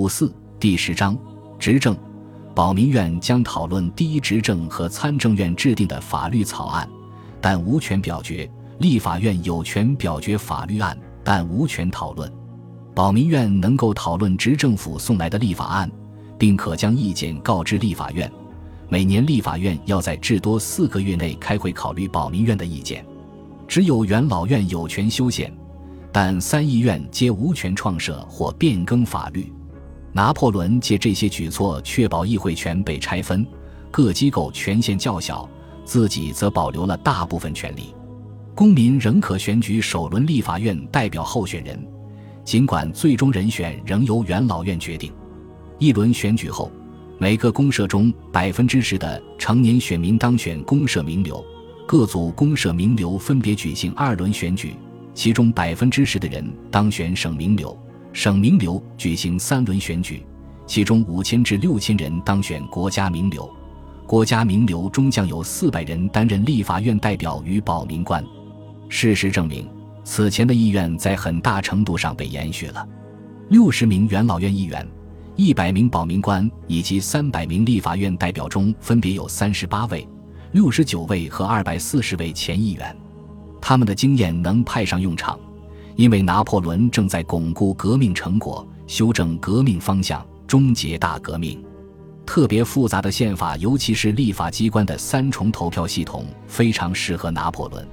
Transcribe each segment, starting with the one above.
五四第十章执政，保民院将讨论第一执政和参政院制定的法律草案，但无权表决；立法院有权表决法律案，但无权讨论。保民院能够讨论执政府送来的立法案，并可将意见告知立法院。每年立法院要在至多四个月内开会考虑保民院的意见。只有元老院有权修宪，但三议院皆无权创设或变更法律。拿破仑借这些举措确保议会权被拆分，各机构权限较小，自己则保留了大部分权力。公民仍可选举首轮立法院代表候选人，尽管最终人选仍由元老院决定。一轮选举后，每个公社中百分之十的成年选民当选公社名流。各组公社名流分别举行二轮选举，其中百分之十的人当选省名流，省名流举行三轮选举，其中五千至六千人当选国家名流，国家名流中将有四百人担任立法院代表与保民官。事实证明，此前的意愿在很大程度上被延续了。六十名元老院议员、一百名保民官以及三百名立法院代表中，分别有三十八位。六十九位和二百四十位前议员，他们的经验能派上用场，因为拿破仑正在巩固革命成果，修正革命方向，终结大革命。特别复杂的宪法，尤其是立法机关的三重投票系统，非常适合拿破仑，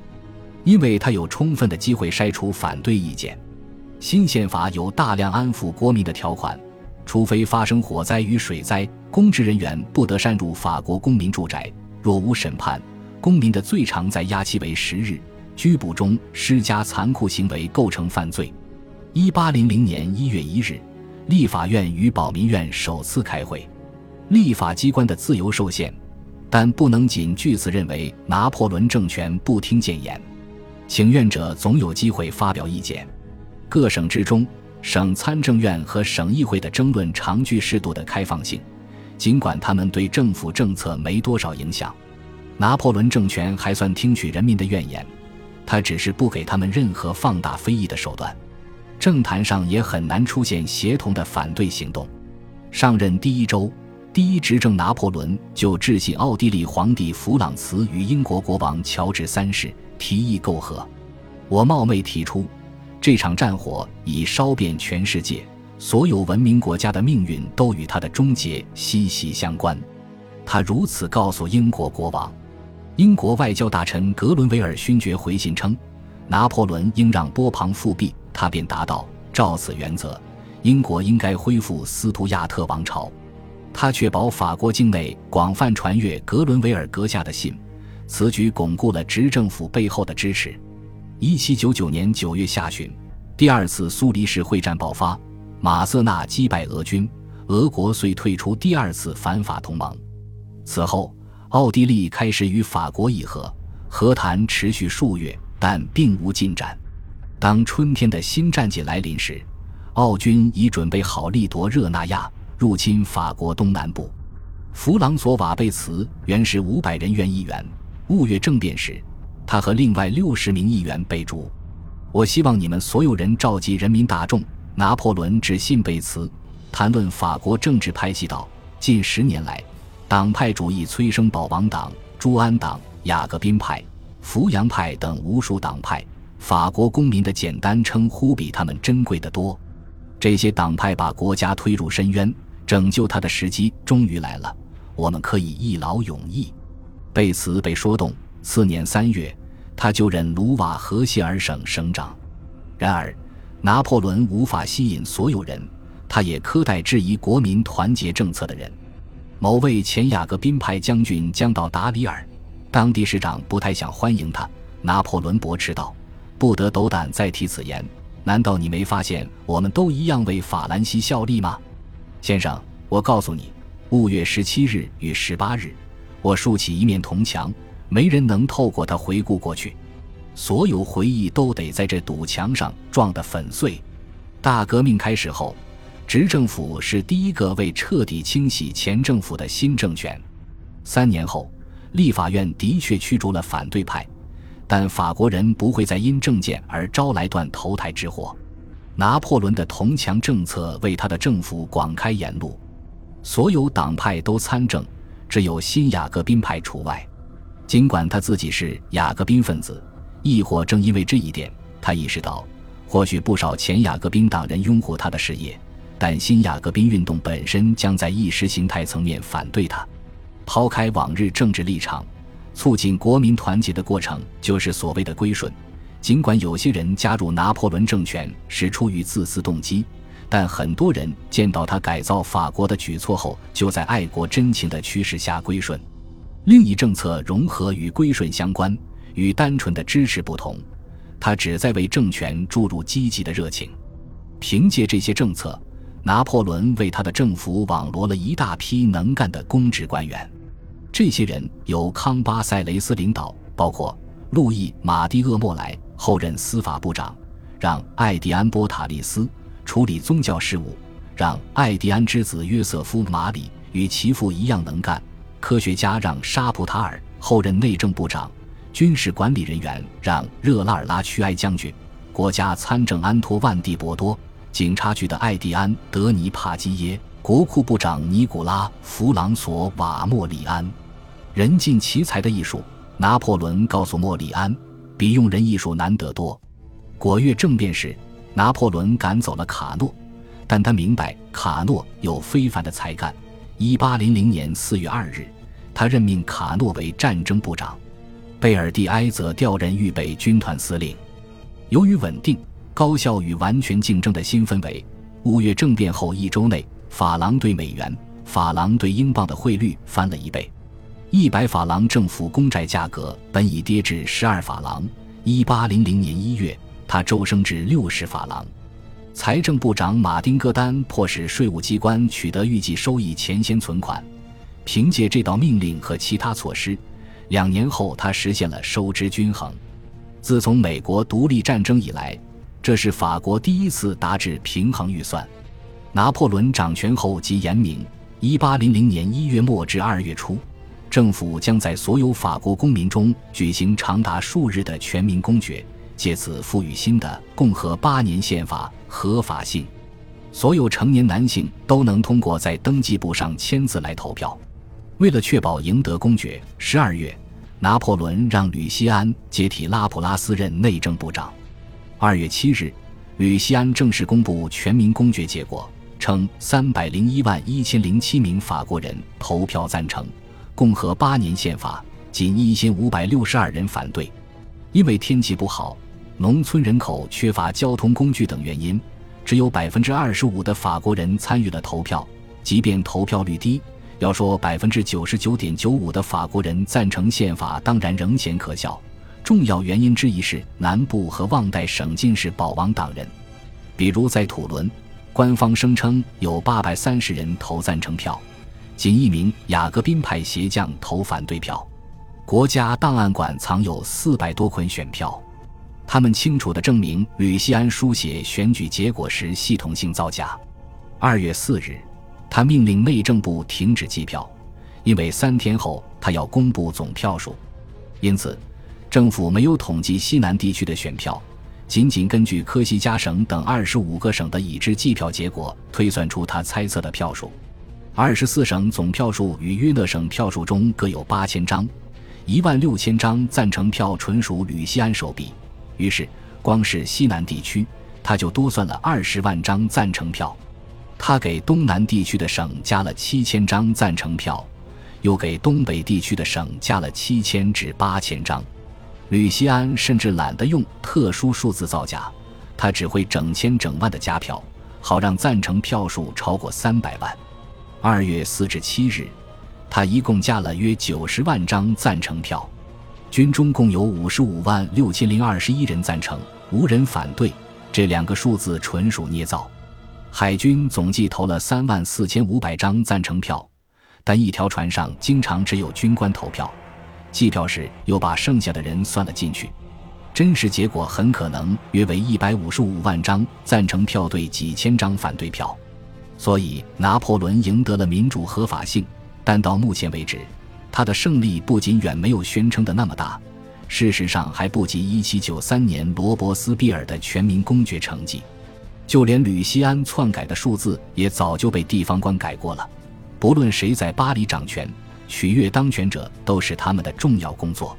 因为他有充分的机会筛除反对意见。新宪法有大量安抚国民的条款，除非发生火灾与水灾，公职人员不得擅入法国公民住宅。若无审判，公民的最长在押期为十日。拘捕中施加残酷行为构成犯罪。一八零零年一月一日，立法院与保民院首次开会。立法机关的自由受限，但不能仅据此认为拿破仑政权不听谏言。请愿者总有机会发表意见。各省之中，省参政院和省议会的争论常具适度的开放性。尽管他们对政府政策没多少影响，拿破仑政权还算听取人民的怨言，他只是不给他们任何放大非议的手段。政坛上也很难出现协同的反对行动。上任第一周，第一执政拿破仑就致信奥地利皇帝弗朗茨与英国国王乔治三世，提议媾和。我冒昧提出，这场战火已烧遍全世界。所有文明国家的命运都与他的终结息息相关，他如此告诉英国国王。英国外交大臣格伦维尔勋爵回信称，拿破仑应让波旁复辟，他便答道：照此原则，英国应该恢复斯图亚特王朝。他确保法国境内广泛传阅格伦维尔阁下的信，此举巩固了执政府背后的支持。一七九九年九月下旬，第二次苏黎世会战爆发。马瑟纳击败俄军，俄国遂退出第二次反法同盟。此后，奥地利开始与法国议和，和谈持续数月，但并无进展。当春天的新战季来临时，奥军已准备好力夺热那亚，入侵法国东南部。弗朗索瓦贝茨原是五百人院议员。五月政变时，他和另外六十名议员被逐。我希望你们所有人召集人民大众。拿破仑致信贝茨，谈论法国政治派系道：近十年来，党派主义催生保王党、朱安党、雅各宾派、扶阳派等无数党派。法国公民的简单称呼比他们珍贵的多。这些党派把国家推入深渊，拯救他的时机终于来了。我们可以一劳永逸。贝茨被说动。次年三月，他就任卢瓦河谢尔省省长。然而。拿破仑无法吸引所有人，他也苛待质疑国民团结政策的人。某位前雅各宾派将军将到达里尔，当地市长不太想欢迎他。拿破仑驳斥道：“不得斗胆再提此言。难道你没发现我们都一样为法兰西效力吗，先生？我告诉你，五月十七日与十八日，我竖起一面铜墙，没人能透过它回顾过去。”所有回忆都得在这堵墙上撞得粉碎。大革命开始后，执政府是第一个为彻底清洗前政府的新政权。三年后，立法院的确驱逐了反对派，但法国人不会再因政见而招来断头台之祸。拿破仑的铜墙政策为他的政府广开言路，所有党派都参政，只有新雅各宾派除外。尽管他自己是雅各宾分子，亦或正因为这一点，他意识到，或许不少前雅各宾党人拥护他的事业，但新雅各宾运动本身将在意识形态层面反对他。抛开往日政治立场，促进国民团结的过程就是所谓的归顺。尽管有些人加入拿破仑政权是出于自私动机，但很多人见到他改造法国的举措后，就在爱国真情的驱使下归顺。另一政策融合与归顺相关，与单纯的支持不同，他旨在为政权注入积极的热情。凭借这些政策，拿破仑为他的政府网罗了一大批能干的公职官员。这些人由康巴塞雷斯领导，包括路易·马蒂厄莫莱。后任司法部长，让艾迪安·波塔利斯处理宗教事务；让艾迪安之子约瑟夫·马里与其父一样能干。科学家让沙普塔尔后任内政部长；军事管理人员让热拉尔拉屈埃将军；国家参政安托万蒂博多；警察局的艾迪安·德尼帕基耶；国库部长尼古拉·弗朗索瓦莫里安。人尽其才的艺术，拿破仑告诉莫里安。比用人艺术难得多。果月政变时，拿破仑赶走了卡诺，但他明白卡诺有非凡的才干。一八零零年四月二日，他任命卡诺为战争部长，贝尔蒂埃则调任预备军团司令。由于稳定、高效与完全竞争的新氛围，五月政变后一周内，法郎对美元、法郎对英镑的汇率翻了一倍。一百法郎政府公债价格本已跌至十二法郎，一八零零年一月，它骤升至六十法郎。财政部长马丁戈丹迫使税务机关取得预计收益前先存款，凭借这道命令和其他措施，两年后他实现了收支均衡。自从美国独立战争以来，这是法国第一次达至平衡预算。拿破仑掌权后即严明，一八零零年一月末至二月初。政府将在所有法国公民中举行长达数日的全民公决，借此赋予新的共和八年宪法合法性。所有成年男性都能通过在登记簿上签字来投票。为了确保赢得公决，十二月，拿破仑让吕西安接替拉普拉斯任内政部长。二月七日，吕西安正式公布全民公决结果，称三百零一万一千零七名法国人投票赞成。共和八年宪法，仅一千五百六十二人反对，因为天气不好、农村人口缺乏交通工具等原因，只有百分之二十五的法国人参与了投票。即便投票率低，要说百分之九十九点九五的法国人赞成宪法，当然仍显可笑。重要原因之一是南部和旺代省尽是保王党人，比如在土伦，官方声称有八百三十人投赞成票。仅一名雅各宾派鞋匠投反对票。国家档案馆藏有四百多捆选票，他们清楚地证明吕西安书写选举结果时系统性造假。二月四日，他命令内政部停止计票，因为三天后他要公布总票数。因此，政府没有统计西南地区的选票，仅仅根据科西嘉省等二十五个省的已知计票结果推算出他猜测的票数。二十四省总票数与约讷省票数中各有八千张，一万六千张赞成票纯属吕西安手笔。于是，光是西南地区，他就多算了二十万张赞成票。他给东南地区的省加了七千张赞成票，又给东北地区的省加了七千至八千张。吕西安甚至懒得用特殊数字造假，他只会整千整万的加票，好让赞成票数超过三百万。二月四至七日，他一共加了约九十万张赞成票，军中共有五十五万六千零二十一人赞成，无人反对。这两个数字纯属捏造。海军总计投了三万四千五百张赞成票，但一条船上经常只有军官投票，计票时又把剩下的人算了进去，真实结果很可能约为一百五十五万张赞成票对几千张反对票。所以，拿破仑赢得了民主合法性，但到目前为止，他的胜利不仅远没有宣称的那么大，事实上还不及1793年罗伯斯庇尔的全民公决成绩。就连吕西安篡改的数字也早就被地方官改过了。不论谁在巴黎掌权，取悦当权者都是他们的重要工作。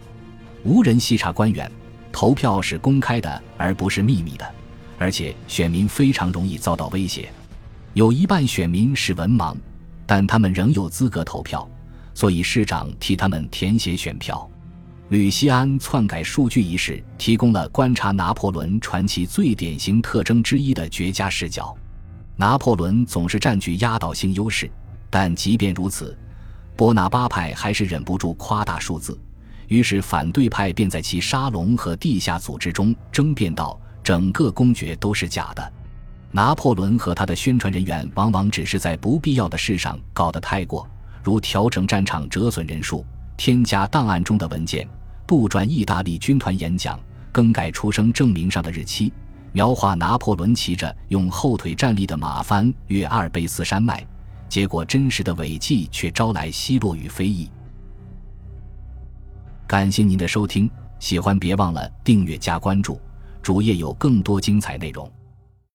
无人细查官员，投票是公开的而不是秘密的，而且选民非常容易遭到威胁。有一半选民是文盲，但他们仍有资格投票，所以市长替他们填写选票。吕西安篡改数据一事提供了观察拿破仑传奇最典型特征之一的绝佳视角。拿破仑总是占据压倒性优势，但即便如此，波拿巴派还是忍不住夸大数字。于是反对派便在其沙龙和地下组织中争辩道：“整个公爵都是假的。”拿破仑和他的宣传人员往往只是在不必要的事上搞得太过，如调整战场折损人数、添加档案中的文件。不转意大利军团演讲，更改出生证明上的日期，描画拿破仑骑着用后腿站立的马翻越阿尔卑斯山脉，结果真实的违纪却招来奚落与非议。感谢您的收听，喜欢别忘了订阅加关注，主页有更多精彩内容。